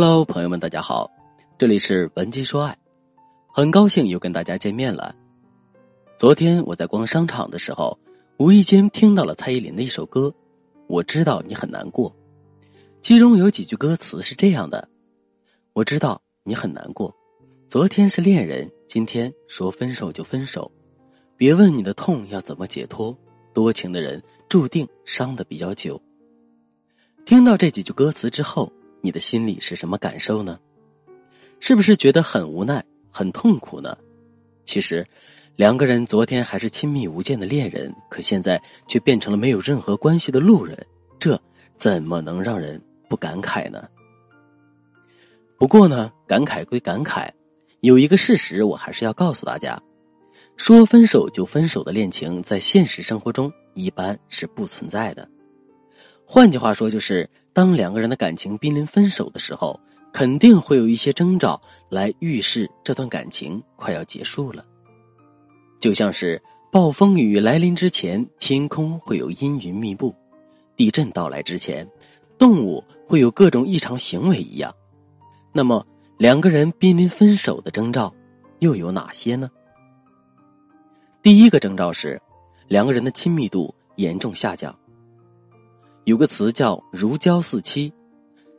Hello，朋友们，大家好，这里是文姬说爱，很高兴又跟大家见面了。昨天我在逛商场的时候，无意间听到了蔡依林的一首歌，《我知道你很难过》，其中有几句歌词是这样的：“我知道你很难过，昨天是恋人，今天说分手就分手，别问你的痛要怎么解脱，多情的人注定伤的比较久。”听到这几句歌词之后。你的心里是什么感受呢？是不是觉得很无奈、很痛苦呢？其实，两个人昨天还是亲密无间的恋人，可现在却变成了没有任何关系的路人，这怎么能让人不感慨呢？不过呢，感慨归感慨，有一个事实我还是要告诉大家：说分手就分手的恋情，在现实生活中一般是不存在的。换句话说，就是当两个人的感情濒临分手的时候，肯定会有一些征兆来预示这段感情快要结束了。就像是暴风雨来临之前，天空会有阴云密布；地震到来之前，动物会有各种异常行为一样。那么，两个人濒临分手的征兆又有哪些呢？第一个征兆是，两个人的亲密度严重下降。有个词叫“如胶似漆”，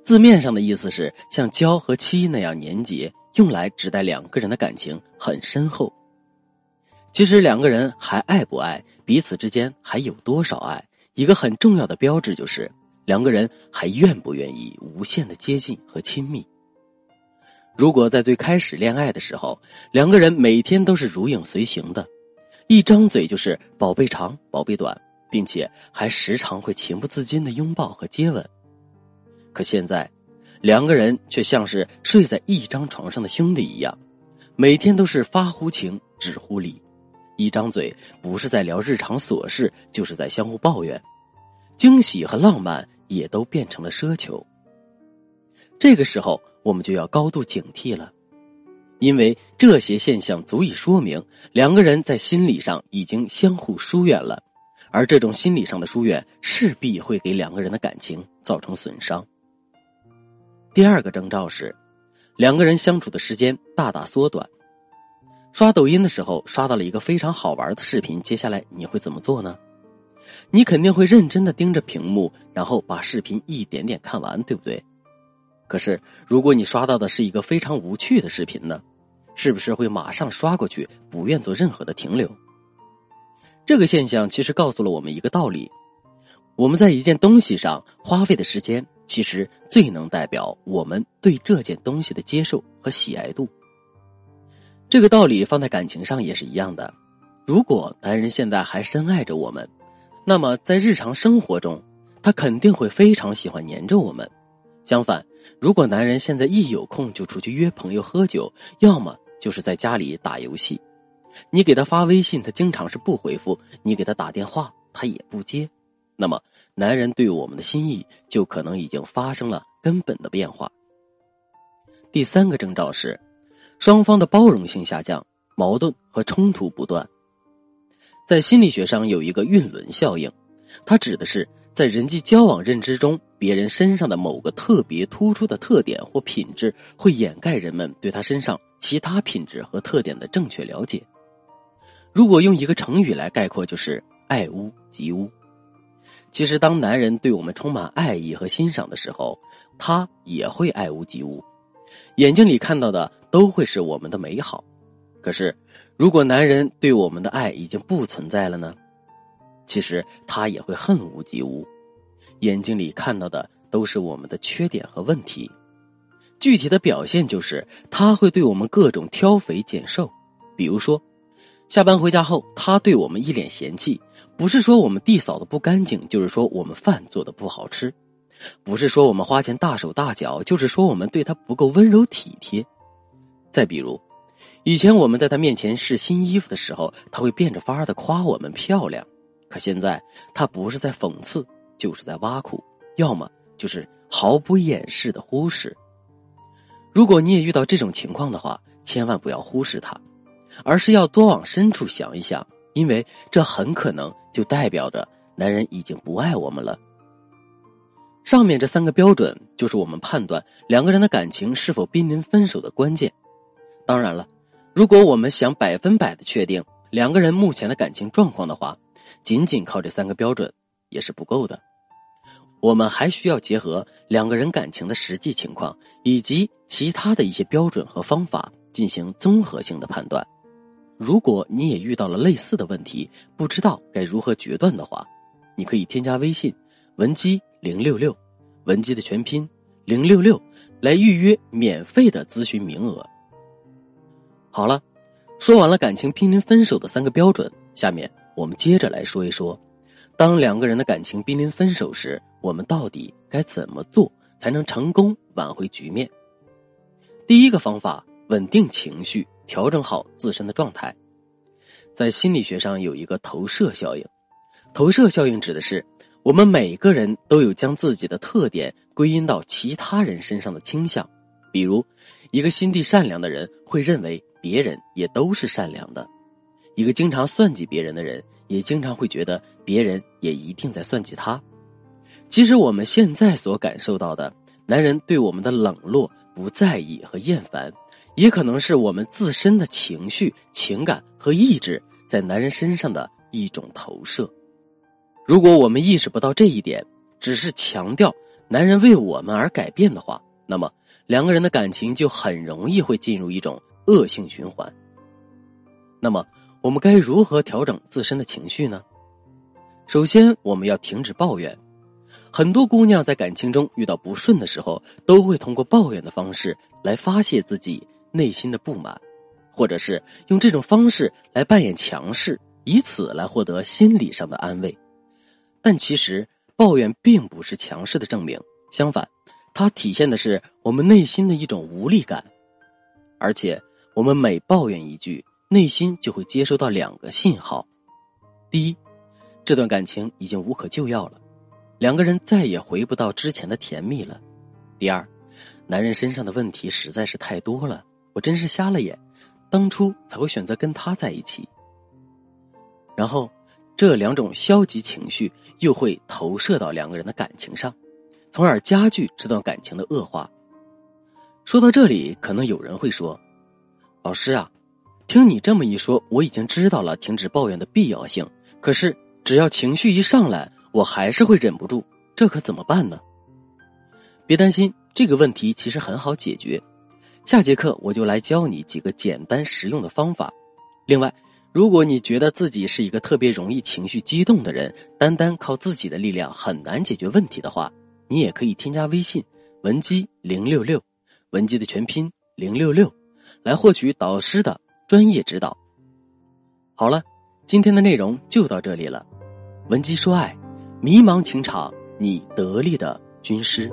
字面上的意思是像胶和漆那样粘结，用来指代两个人的感情很深厚。其实两个人还爱不爱，彼此之间还有多少爱，一个很重要的标志就是两个人还愿不愿意无限的接近和亲密。如果在最开始恋爱的时候，两个人每天都是如影随形的，一张嘴就是“宝贝长，宝贝短”。并且还时常会情不自禁的拥抱和接吻，可现在，两个人却像是睡在一张床上的兄弟一样，每天都是发乎情，止乎礼，一张嘴不是在聊日常琐事，就是在相互抱怨，惊喜和浪漫也都变成了奢求。这个时候，我们就要高度警惕了，因为这些现象足以说明两个人在心理上已经相互疏远了。而这种心理上的疏远势必会给两个人的感情造成损伤。第二个征兆是，两个人相处的时间大大缩短。刷抖音的时候刷到了一个非常好玩的视频，接下来你会怎么做呢？你肯定会认真的盯着屏幕，然后把视频一点点看完，对不对？可是如果你刷到的是一个非常无趣的视频呢，是不是会马上刷过去，不愿做任何的停留？这个现象其实告诉了我们一个道理：我们在一件东西上花费的时间，其实最能代表我们对这件东西的接受和喜爱度。这个道理放在感情上也是一样的。如果男人现在还深爱着我们，那么在日常生活中，他肯定会非常喜欢黏着我们。相反，如果男人现在一有空就出去约朋友喝酒，要么就是在家里打游戏。你给他发微信，他经常是不回复；你给他打电话，他也不接。那么，男人对我们的心意就可能已经发生了根本的变化。第三个征兆是，双方的包容性下降，矛盾和冲突不断。在心理学上有一个晕轮效应，它指的是在人际交往认知中，别人身上的某个特别突出的特点或品质，会掩盖人们对他身上其他品质和特点的正确了解。如果用一个成语来概括，就是“爱屋及乌”。其实，当男人对我们充满爱意和欣赏的时候，他也会爱屋及乌，眼睛里看到的都会是我们的美好。可是，如果男人对我们的爱已经不存在了呢？其实他也会恨屋及乌，眼睛里看到的都是我们的缺点和问题。具体的表现就是，他会对我们各种挑肥拣瘦，比如说。下班回家后，他对我们一脸嫌弃，不是说我们地扫的不干净，就是说我们饭做的不好吃；不是说我们花钱大手大脚，就是说我们对他不够温柔体贴。再比如，以前我们在他面前试新衣服的时候，他会变着法儿的夸我们漂亮，可现在他不是在讽刺，就是在挖苦，要么就是毫不掩饰的忽视。如果你也遇到这种情况的话，千万不要忽视他。而是要多往深处想一想，因为这很可能就代表着男人已经不爱我们了。上面这三个标准就是我们判断两个人的感情是否濒临分手的关键。当然了，如果我们想百分百的确定两个人目前的感情状况的话，仅仅靠这三个标准也是不够的。我们还需要结合两个人感情的实际情况以及其他的一些标准和方法进行综合性的判断。如果你也遇到了类似的问题，不知道该如何决断的话，你可以添加微信文姬零六六，文姬的全拼零六六，来预约免费的咨询名额。好了，说完了感情濒临分手的三个标准，下面我们接着来说一说，当两个人的感情濒临分手时。我们到底该怎么做才能成功挽回局面？第一个方法，稳定情绪，调整好自身的状态。在心理学上有一个投射效应，投射效应指的是我们每个人都有将自己的特点归因到其他人身上的倾向。比如，一个心地善良的人会认为别人也都是善良的；一个经常算计别人的人，也经常会觉得别人也一定在算计他。其实我们现在所感受到的，男人对我们的冷落、不在意和厌烦，也可能是我们自身的情绪、情感和意志在男人身上的一种投射。如果我们意识不到这一点，只是强调男人为我们而改变的话，那么两个人的感情就很容易会进入一种恶性循环。那么，我们该如何调整自身的情绪呢？首先，我们要停止抱怨。很多姑娘在感情中遇到不顺的时候，都会通过抱怨的方式来发泄自己内心的不满，或者是用这种方式来扮演强势，以此来获得心理上的安慰。但其实，抱怨并不是强势的证明，相反，它体现的是我们内心的一种无力感。而且，我们每抱怨一句，内心就会接收到两个信号：第一，这段感情已经无可救药了。两个人再也回不到之前的甜蜜了。第二，男人身上的问题实在是太多了，我真是瞎了眼，当初才会选择跟他在一起。然后，这两种消极情绪又会投射到两个人的感情上，从而加剧这段感情的恶化。说到这里，可能有人会说：“老师啊，听你这么一说，我已经知道了停止抱怨的必要性。可是，只要情绪一上来，我还是会忍不住，这可怎么办呢？别担心，这个问题其实很好解决。下节课我就来教你几个简单实用的方法。另外，如果你觉得自己是一个特别容易情绪激动的人，单单靠自己的力量很难解决问题的话，你也可以添加微信文姬零六六，文姬的全拼零六六，来获取导师的专业指导。好了，今天的内容就到这里了，文姬说爱。迷茫情场，你得力的军师。